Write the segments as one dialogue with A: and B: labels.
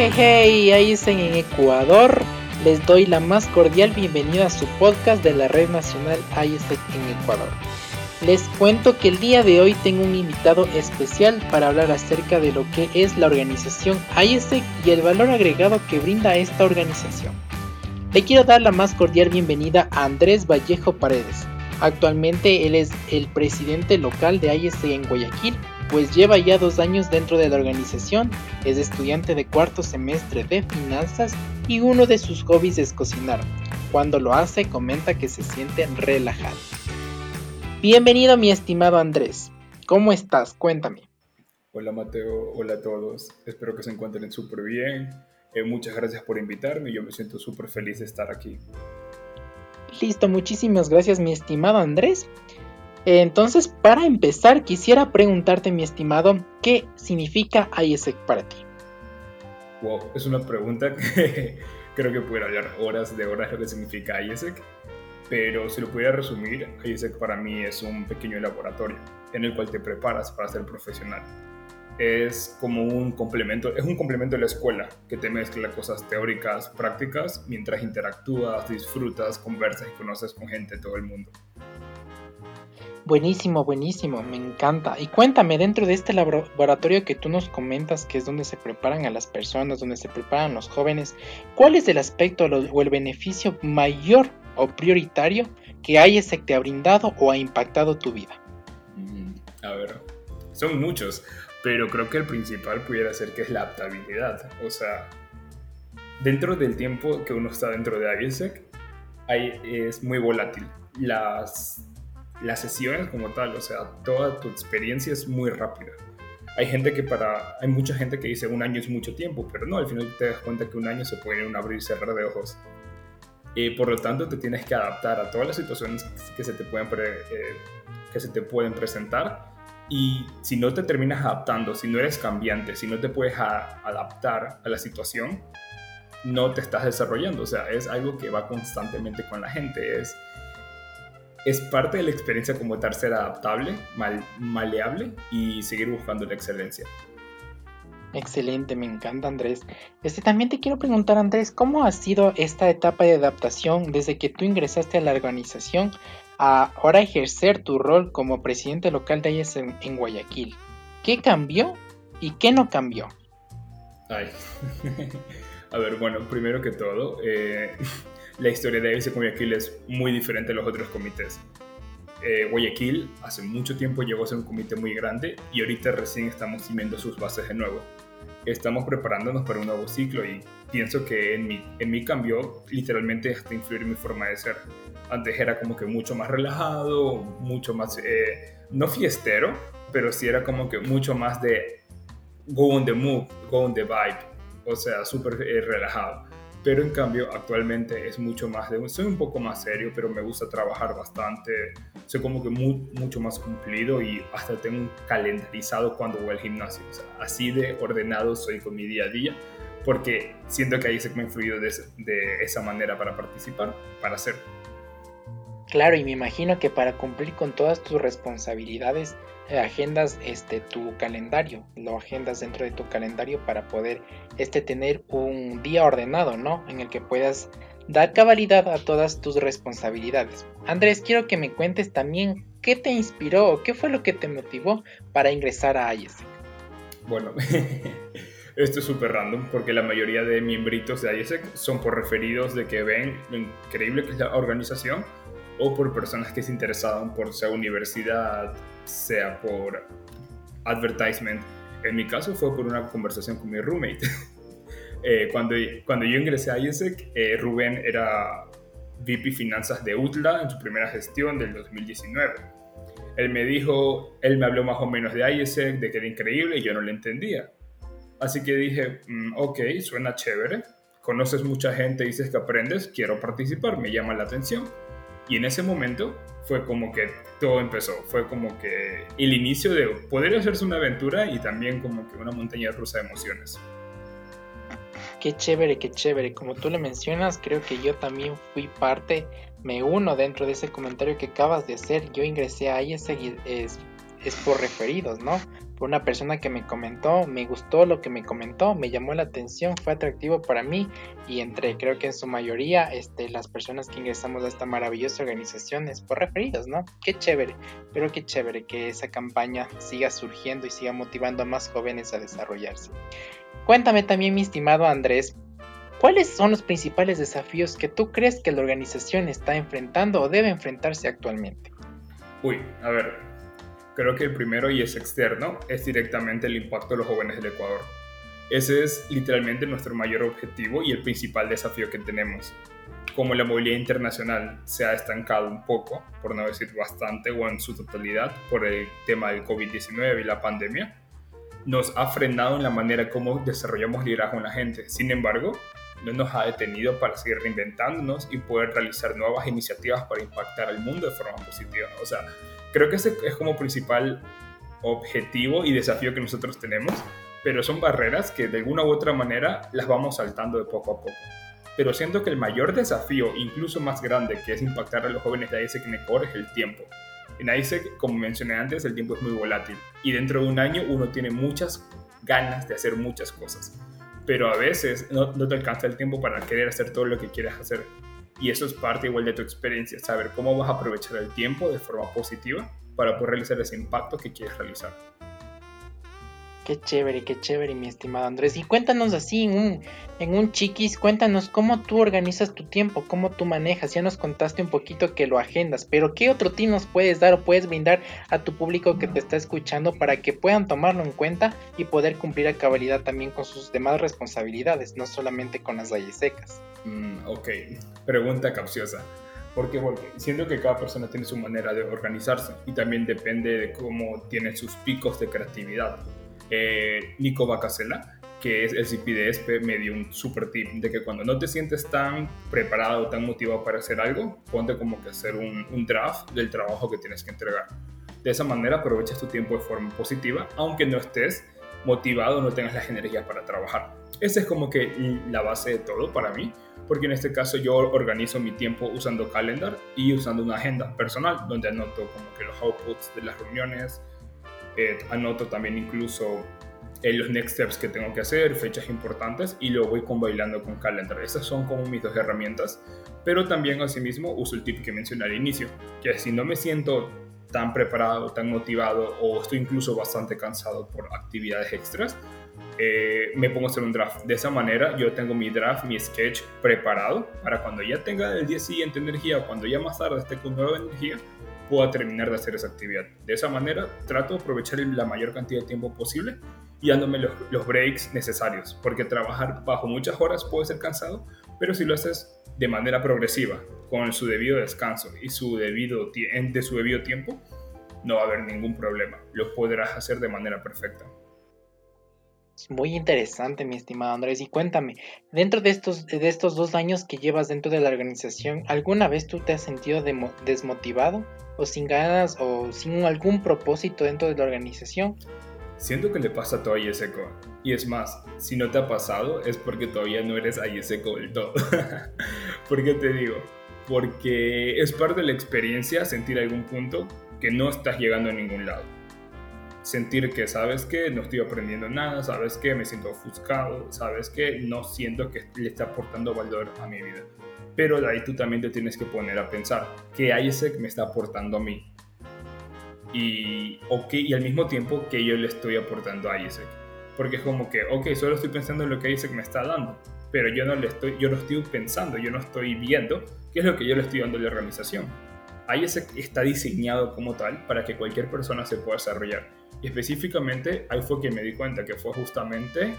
A: Hey, hey, ahí en Ecuador. Les doy la más cordial bienvenida a su podcast de la Red Nacional ISEC en Ecuador. Les cuento que el día de hoy tengo un invitado especial para hablar acerca de lo que es la organización ISEC y el valor agregado que brinda esta organización. Le quiero dar la más cordial bienvenida a Andrés Vallejo Paredes. Actualmente él es el presidente local de ISEC en Guayaquil pues lleva ya dos años dentro de la organización, es estudiante de cuarto semestre de finanzas y uno de sus hobbies es cocinar. Cuando lo hace comenta que se siente relajado. Bienvenido mi estimado Andrés, ¿cómo estás? Cuéntame.
B: Hola Mateo, hola a todos, espero que se encuentren súper bien. Eh, muchas gracias por invitarme, yo me siento súper feliz de estar aquí.
A: Listo, muchísimas gracias mi estimado Andrés. Entonces, para empezar, quisiera preguntarte, mi estimado, ¿qué significa ISEC para ti?
B: Wow, es una pregunta que creo que pudiera hablar horas de horas lo que significa ISEC, pero si lo pudiera resumir, ISEC para mí es un pequeño laboratorio en el cual te preparas para ser profesional. Es como un complemento, es un complemento de la escuela que te mezcla cosas teóricas, prácticas, mientras interactúas, disfrutas, conversas y conoces con gente de todo el mundo.
A: Buenísimo, buenísimo, me encanta. Y cuéntame, dentro de este laboratorio que tú nos comentas, que es donde se preparan a las personas, donde se preparan los jóvenes, ¿cuál es el aspecto o el beneficio mayor o prioritario que ese te ha brindado o ha impactado tu vida?
B: Mm, a ver, son muchos, pero creo que el principal pudiera ser que es la adaptabilidad. O sea, dentro del tiempo que uno está dentro de IESEC, es muy volátil. Las las sesiones como tal, o sea, toda tu experiencia es muy rápida. Hay gente que para, hay mucha gente que dice un año es mucho tiempo, pero no, al final te das cuenta que un año se puede ir un abrir y cerrar de ojos. Y por lo tanto te tienes que adaptar a todas las situaciones que se te pueden, eh, que se te pueden presentar. Y si no te terminas adaptando, si no eres cambiante, si no te puedes adaptar a la situación, no te estás desarrollando. O sea, es algo que va constantemente con la gente. Es, es parte de la experiencia como tal ser adaptable, mal, maleable y seguir buscando la excelencia.
A: Excelente, me encanta Andrés. Este también te quiero preguntar Andrés, ¿cómo ha sido esta etapa de adaptación desde que tú ingresaste a la organización a ahora ejercer tu rol como presidente local de IES en, Guayaquil? ¿Qué cambió y qué no cambió?
B: Ay. a ver, bueno, primero que todo, eh, la historia de ese Guayaquil es muy diferente a los otros comités. Eh, Guayaquil hace mucho tiempo llegó a ser un comité muy grande y ahorita recién estamos cimiendo sus bases de nuevo. Estamos preparándonos para un nuevo ciclo y pienso que en mi, en mi cambio literalmente hasta influir mi forma de ser. Antes era como que mucho más relajado, mucho más, eh, no fiestero, pero sí era como que mucho más de go on the move, go on the vibe, o sea, súper eh, relajado pero en cambio actualmente es mucho más de, soy un poco más serio, pero me gusta trabajar bastante, soy como que mucho más cumplido y hasta tengo un calendarizado cuando voy al gimnasio, así de ordenado soy con mi día a día, porque siento que ahí se me ha influido de, de esa manera para participar, para hacer.
A: Claro, y me imagino que para cumplir con todas tus responsabilidades, eh, agendas este tu calendario, lo agendas dentro de tu calendario para poder este tener un día ordenado, ¿no? En el que puedas dar cabalidad a todas tus responsabilidades. Andrés, quiero que me cuentes también qué te inspiró o qué fue lo que te motivó para ingresar a IESEC.
B: Bueno, esto es súper random porque la mayoría de miembritos de IESEC son por referidos de que ven lo increíble que es la organización o por personas que se interesaban por sea universidad, sea por advertisement. En mi caso fue por una conversación con mi roommate. eh, cuando, cuando yo ingresé a IESEC, eh, Rubén era VP Finanzas de UTLA en su primera gestión del 2019. Él me dijo, él me habló más o menos de IESEC, de que era increíble y yo no le entendía. Así que dije, mm, ok, suena chévere, conoces mucha gente, dices que aprendes, quiero participar, me llama la atención. Y en ese momento fue como que todo empezó, fue como que el inicio de poder hacerse una aventura y también como que una montaña rusa de emociones.
A: Qué chévere, qué chévere. Como tú le mencionas, creo que yo también fui parte, me uno dentro de ese comentario que acabas de hacer. Yo ingresé a IESEG y es, es por referidos, ¿no? Por una persona que me comentó, me gustó lo que me comentó, me llamó la atención, fue atractivo para mí y entre creo que en su mayoría este, las personas que ingresamos a esta maravillosa organización es por referidos, ¿no? Qué chévere, pero qué chévere que esa campaña siga surgiendo y siga motivando a más jóvenes a desarrollarse. Cuéntame también, mi estimado Andrés, ¿cuáles son los principales desafíos que tú crees que la organización está enfrentando o debe enfrentarse actualmente?
B: Uy, a ver, creo que el primero y es externo es directamente el impacto de los jóvenes del Ecuador. Ese es literalmente nuestro mayor objetivo y el principal desafío que tenemos. Como la movilidad internacional se ha estancado un poco, por no decir bastante o en su totalidad, por el tema del COVID-19 y la pandemia, nos ha frenado en la manera como desarrollamos liderazgo en la gente. Sin embargo, no nos ha detenido para seguir reinventándonos y poder realizar nuevas iniciativas para impactar al mundo de forma positiva. O sea, creo que ese es como principal objetivo y desafío que nosotros tenemos, pero son barreras que de alguna u otra manera las vamos saltando de poco a poco. Pero siento que el mayor desafío, incluso más grande, que es impactar a los jóvenes de ISEC en es el tiempo. En ISEC, como mencioné antes, el tiempo es muy volátil y dentro de un año uno tiene muchas ganas de hacer muchas cosas pero a veces no, te alcanza el tiempo para querer hacer todo lo que quieres hacer. Y eso es parte igual de tu experiencia, saber cómo vas a aprovechar el tiempo de forma positiva para poder realizar ese impacto que quieres realizar.
A: Qué chévere, qué chévere, mi estimado Andrés. Y cuéntanos así, en un, en un chiquis, cuéntanos cómo tú organizas tu tiempo, cómo tú manejas. Ya nos contaste un poquito que lo agendas, pero ¿qué otro tip nos puedes dar o puedes brindar a tu público que te está escuchando para que puedan tomarlo en cuenta y poder cumplir a cabalidad también con sus demás responsabilidades, no solamente con las valles secas?
B: Mm, ok, pregunta capciosa. ¿Por qué? Porque siento que cada persona tiene su manera de organizarse y también depende de cómo tiene sus picos de creatividad eh, Nico Bacasela, que es el CPDSP, me dio un super tip de que cuando no te sientes tan preparado, tan motivado para hacer algo, ponte como que hacer un, draft del trabajo que tienes que entregar. De esa manera aprovechas tu tiempo de forma positiva, aunque no estés motivado, no tengas las energías para trabajar. Esa es como que la base de todo para mí, porque en este caso yo organizo mi tiempo usando Calendar y usando una agenda personal, donde anoto como que los outputs de las reuniones, eh, anoto también incluso eh, los next steps que tengo que hacer, fechas importantes y lo voy bailando con Calendar. Esas son como mis dos herramientas, pero también asimismo uso el tip que mencioné al inicio, que si no me siento tan preparado, tan motivado o estoy incluso bastante cansado por actividades extras, eh, me pongo a hacer un draft. De esa manera yo tengo mi draft, mi sketch preparado para cuando ya tenga el día siguiente energía, cuando ya más tarde esté con nueva energía, pueda terminar de hacer esa actividad. De esa manera trato de aprovechar la mayor cantidad de tiempo posible y dándome los, los, breaks necesarios, porque trabajar bajo muchas horas puede ser cansado, pero si lo haces de manera progresiva, con su debido descanso y su debido de su debido tiempo, no va a haber ningún problema. Lo podrás hacer de manera perfecta.
A: Muy interesante, mi estimado Andrés. Y cuéntame, dentro de estos, de estos dos años que llevas dentro de la organización, ¿alguna vez tú te has sentido desmotivado o sin ganas o sin algún propósito dentro de la organización?
B: Siento que le pasa a todo IESECO. Y es más, si no te ha pasado es porque todavía no eres IESECO del todo. ¿Por qué te digo? Porque es parte de la experiencia sentir algún punto que no estás llegando a ningún lado sentir que, ¿sabes que No estoy aprendiendo nada, ¿sabes que Me siento ofuscado, ¿sabes que No siento que le está aportando valor a mi vida. Pero de ahí tú también te tienes que poner a pensar, ¿qué ISEC me está aportando a mí? Y, okay, y al mismo tiempo, que yo le estoy aportando a ISEC? Porque es como que, ok, solo estoy pensando en lo que ISEC me está dando, pero yo no, le estoy, yo no estoy pensando, yo no estoy viendo qué es lo que yo le estoy dando a la organización. ISEC está diseñado como tal para que cualquier persona se pueda desarrollar. Específicamente ahí fue que me di cuenta que fue justamente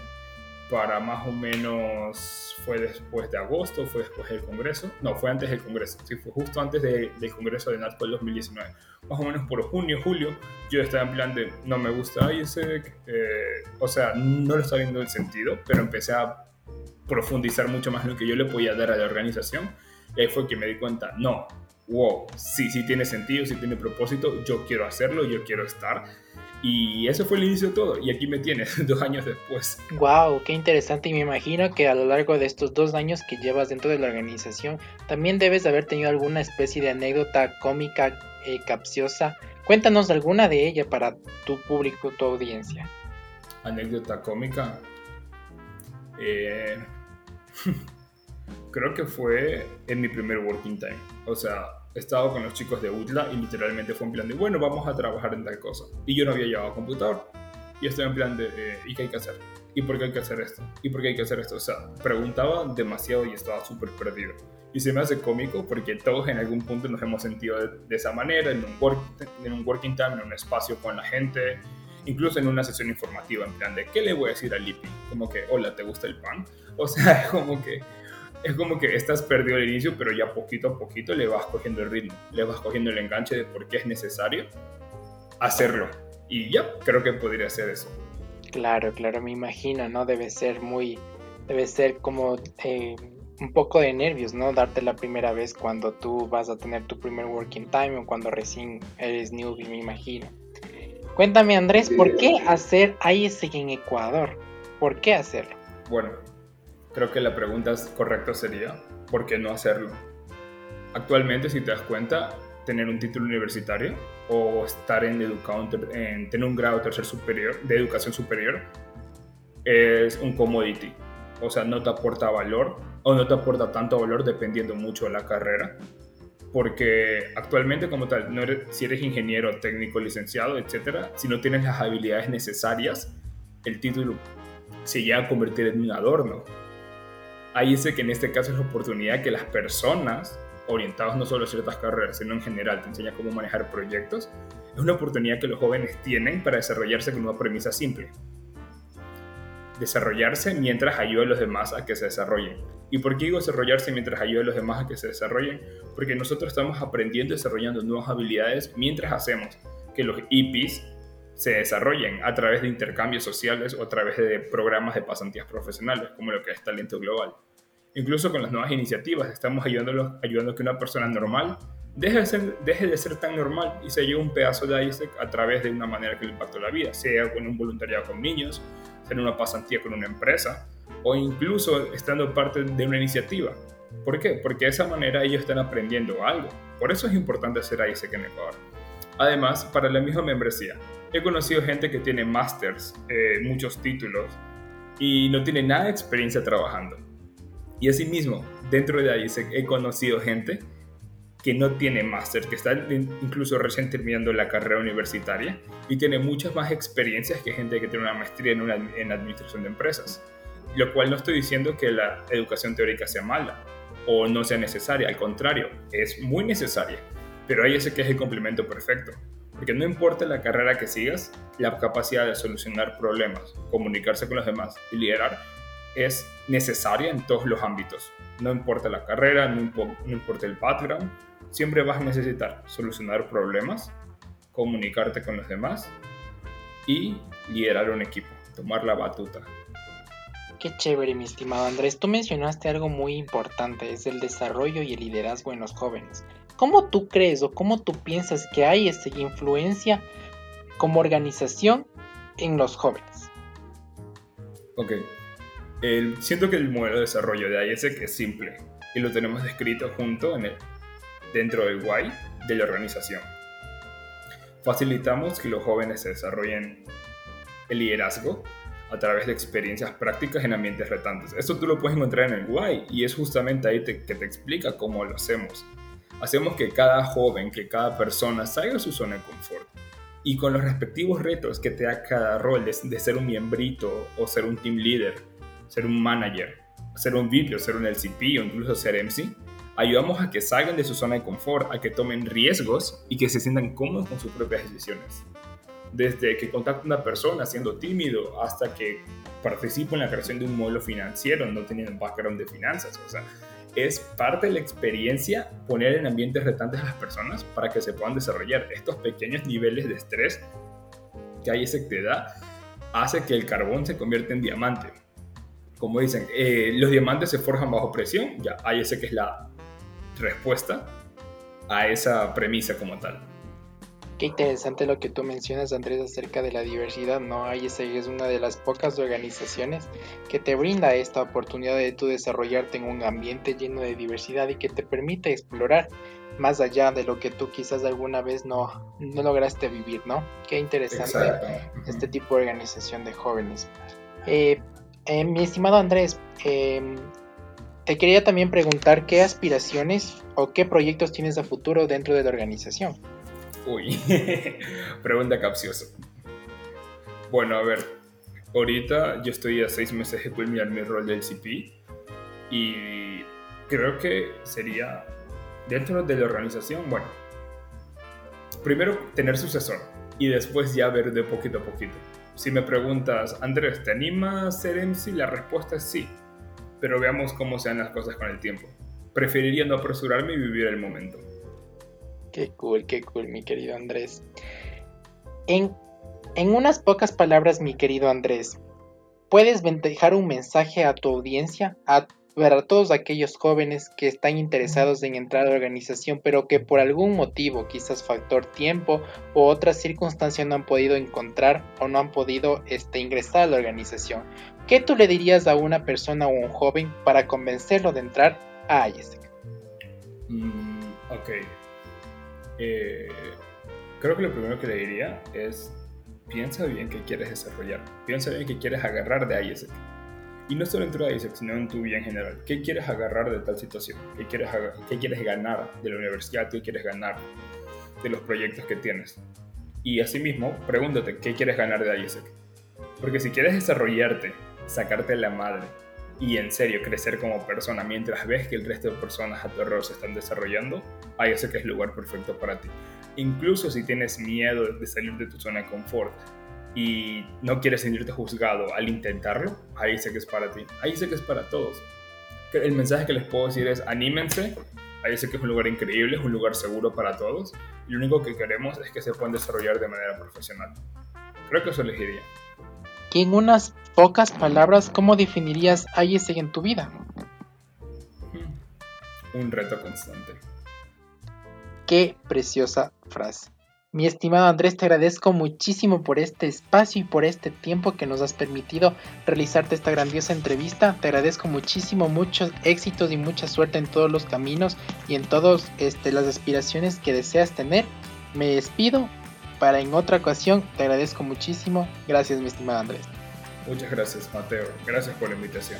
B: para más o menos, fue después de agosto, fue después del Congreso, no, fue antes del Congreso, sí, fue justo antes del Congreso de NATCO del 2019. Más o menos por junio, julio, yo estaba en plan de, no me gusta ISEC, eh, o sea, no lo estaba viendo el sentido, pero empecé a profundizar mucho más en lo que yo le podía dar a la organización, y ahí fue que me di cuenta, no, wow, sí, sí tiene sentido, sí tiene propósito, yo quiero hacerlo, yo quiero estar, y eso fue el inicio de todo. Y aquí me tienes, dos años después.
A: Wow, qué interesante. Y me imagino que a lo largo de estos dos años que llevas dentro de la organización, también debes de haber tenido alguna especie de anécdota cómica, eh, capciosa. Cuéntanos alguna de ella para tu público, tu audiencia.
B: Anécdota cómica. Eh, creo que fue en mi primer working time. O sea, estaba con los chicos de UTLA y literalmente fue en plan de, bueno, vamos a trabajar en tal cosa. Y yo no había llevado computador. Y estaba en plan de, eh, ¿y qué hay que hacer? ¿Y por qué hay que hacer esto? ¿Y por qué hay que hacer esto? O sea, preguntaba demasiado y estaba súper perdido. Y se me hace cómico porque todos en algún punto nos hemos sentido de, esa manera, en un, work, en un working time, en un espacio con la gente, incluso en una sesión informativa, en plan de, ¿qué le voy a decir a Lippy? Como que, hola, ¿te gusta el pan? O sea, como que es como que estás perdido al inicio, pero ya poquito a poquito le vas cogiendo el ritmo, le vas cogiendo el enganche de por qué es necesario hacerlo. Y ya, creo que podría ser eso.
A: Claro, claro, me imagino, ¿no? Debe ser muy, debe ser como eh, un poco de nervios, ¿no? Darte la primera vez cuando tú vas a tener tu primer working time o cuando recién eres newbie, me imagino. Cuéntame, Andrés, ¿por qué hacer ISG en Ecuador? ¿Por qué hacerlo?
B: Bueno, creo que la pregunta correcta sería, ¿por qué no hacerlo? Actualmente, si te das cuenta, tener un título universitario o estar en, educado, en tener un grado tercer superior de educación superior es un commodity. O sea, no te aporta valor o no te aporta tanto valor dependiendo mucho de la carrera. Porque actualmente como tal, no eres, si eres ingeniero, técnico, licenciado, etcétera, si no tienes las habilidades necesarias, el título se llega a convertir en un adorno ahí dice que en este caso es la oportunidad que las personas orientadas no solo a ciertas carreras, sino en general, te enseña cómo manejar proyectos, es una oportunidad que los jóvenes tienen para desarrollarse con una premisa simple. Desarrollarse mientras ayuda a los demás a que se desarrollen. ¿Y por qué digo desarrollarse mientras ayuda a los demás a que se desarrollen? Porque nosotros estamos aprendiendo y desarrollando nuevas habilidades mientras hacemos que los IPs se desarrollen a través de intercambios sociales o a través de programas de pasantías profesionales, como lo que es Talento Global. Incluso con las nuevas iniciativas estamos ayudándolos, ayudando a que una persona normal deje de, ser, tan normal y se lleve un pedazo de ISEC a través de una manera que le impactó la vida, sea con un voluntariado con niños, sea en una pasantía con una empresa o incluso estando parte de una iniciativa. ¿Por qué? Porque de esa manera ellos están aprendiendo algo. Por eso es importante hacer ISEC en Ecuador. Además, para la misma membresía, He conocido gente que tiene másters, eh, muchos títulos, y no tiene nada de experiencia trabajando. Y asimismo, dentro de ahí he conocido gente que no tiene máster, que está incluso recién terminando la carrera universitaria y tiene muchas más experiencias que gente que tiene una maestría en, administración de empresas. Lo cual no estoy diciendo que la educación teórica sea mala o no sea necesaria, al contrario, es muy necesaria, pero ahí ese que es el complemento perfecto. Porque no importa la carrera que sigas, la capacidad de solucionar problemas, comunicarse con los demás y liderar es necesaria en todos los ámbitos. No importa la carrera, no, importa el background, siempre vas a necesitar solucionar problemas, comunicarte con los demás y liderar un equipo, tomar la batuta.
A: Qué chévere, mi estimado Andrés. Tú mencionaste algo muy importante, es el desarrollo y el liderazgo en los jóvenes. ¿Cómo tú crees o cómo tú piensas que hay esta influencia como organización en los jóvenes?
B: Ok. siento que el modelo de desarrollo de ISEC es simple y lo tenemos descrito junto en el, dentro del why de la organización. Facilitamos que los jóvenes se desarrollen el liderazgo a través de experiencias prácticas en ambientes retantes. Esto tú lo puedes encontrar en el why y es justamente ahí que te explica cómo lo hacemos hacemos que cada joven, que cada persona salga de su zona de confort. Y con los respectivos retos que te da cada rol de, ser un miembrito o ser un team leader, ser un manager, ser un video, ser un LCP o incluso ser MC, ayudamos a que salgan de su zona de confort, a que tomen riesgos y que se sientan cómodos con sus propias decisiones. Desde que contacta una persona siendo tímido hasta que participa en la creación de un modelo financiero no teniendo un background de finanzas. O sea, es parte de la experiencia poner en ambientes retantes a las personas para que se puedan desarrollar estos pequeños niveles de estrés que hay esa da hace que el carbón se convierta en diamante. Como dicen, eh, los diamantes se forjan bajo presión, ya hay ese que es la respuesta a esa premisa como tal.
A: Qué interesante lo que tú mencionas, Andrés, acerca de la diversidad, ¿no? Hay es una de las pocas organizaciones que te brinda esta oportunidad de tú desarrollarte en un ambiente lleno de diversidad y que te permite explorar más allá de lo que tú quizás alguna vez no, no lograste vivir, ¿no? Qué interesante este tipo de organización de jóvenes. Eh, eh, mi estimado Andrés, em, te quería también preguntar qué aspiraciones o qué proyectos tienes a futuro dentro de la organización.
B: Uy, pregunta capciosa. Bueno, a ver, ahorita yo estoy a seis meses de culminar mi rol del CP y creo que sería dentro de la organización, bueno, primero tener sucesor y después ya ver de poquito a poquito. Si me preguntas, Andrés, ¿te anima a ser MC? La respuesta es sí, pero veamos cómo sean las cosas con el tiempo. Preferiría no apresurarme y vivir el momento.
A: Qué cool, qué cool, mi querido Andrés. En, en unas pocas palabras, mi querido Andrés, ¿puedes dejar un mensaje a tu audiencia, a para todos aquellos jóvenes que están interesados en entrar a la organización, pero que por algún motivo, quizás factor tiempo o otra circunstancia no han podido encontrar o no han podido este, ingresar a la organización. ¿Qué tú le dirías a una persona o un joven para convencerlo de entrar a IESEC?
B: Mm, ok. Eh, creo que lo primero que le diría es piensa bien qué quieres desarrollar, piensa bien qué quieres agarrar de IESEC y no solo en tu ISEC, sino en tu vida en general. ¿Qué quieres agarrar de tal situación? ¿Qué quieres, ¿Qué quieres ganar de la universidad? ¿Qué quieres ganar de los proyectos que tienes? Y asimismo, pregúntate, ¿qué quieres ganar de ISEC? Porque si quieres desarrollarte, sacarte la madre y en serio crecer como persona mientras ves que el resto de personas a tu error se están desarrollando, ISEC es el lugar perfecto para ti. Incluso si tienes miedo de salir de tu zona de confort, y no quieres sentirte juzgado al intentarlo, ahí sé que es para ti, ahí sé que es para todos. El mensaje que les puedo decir es anímense, ahí sé que es un lugar increíble, es un lugar seguro para todos y lo único que queremos es que se puedan desarrollar de manera profesional. Creo que eso les diría.
A: Y en unas pocas palabras, ¿cómo definirías IESEG en tu vida?
B: Un reto constante.
A: Qué preciosa frase. Mi estimado Andrés, te agradezco muchísimo por este espacio y por este tiempo que nos has permitido realizarte esta grandiosa entrevista. Te agradezco muchísimo, muchos éxitos y mucha suerte en todos los caminos y en todas este, las aspiraciones que deseas tener. Me despido para en otra ocasión. Te agradezco muchísimo. Gracias, mi estimado Andrés.
B: Muchas gracias, Mateo. Gracias por la invitación.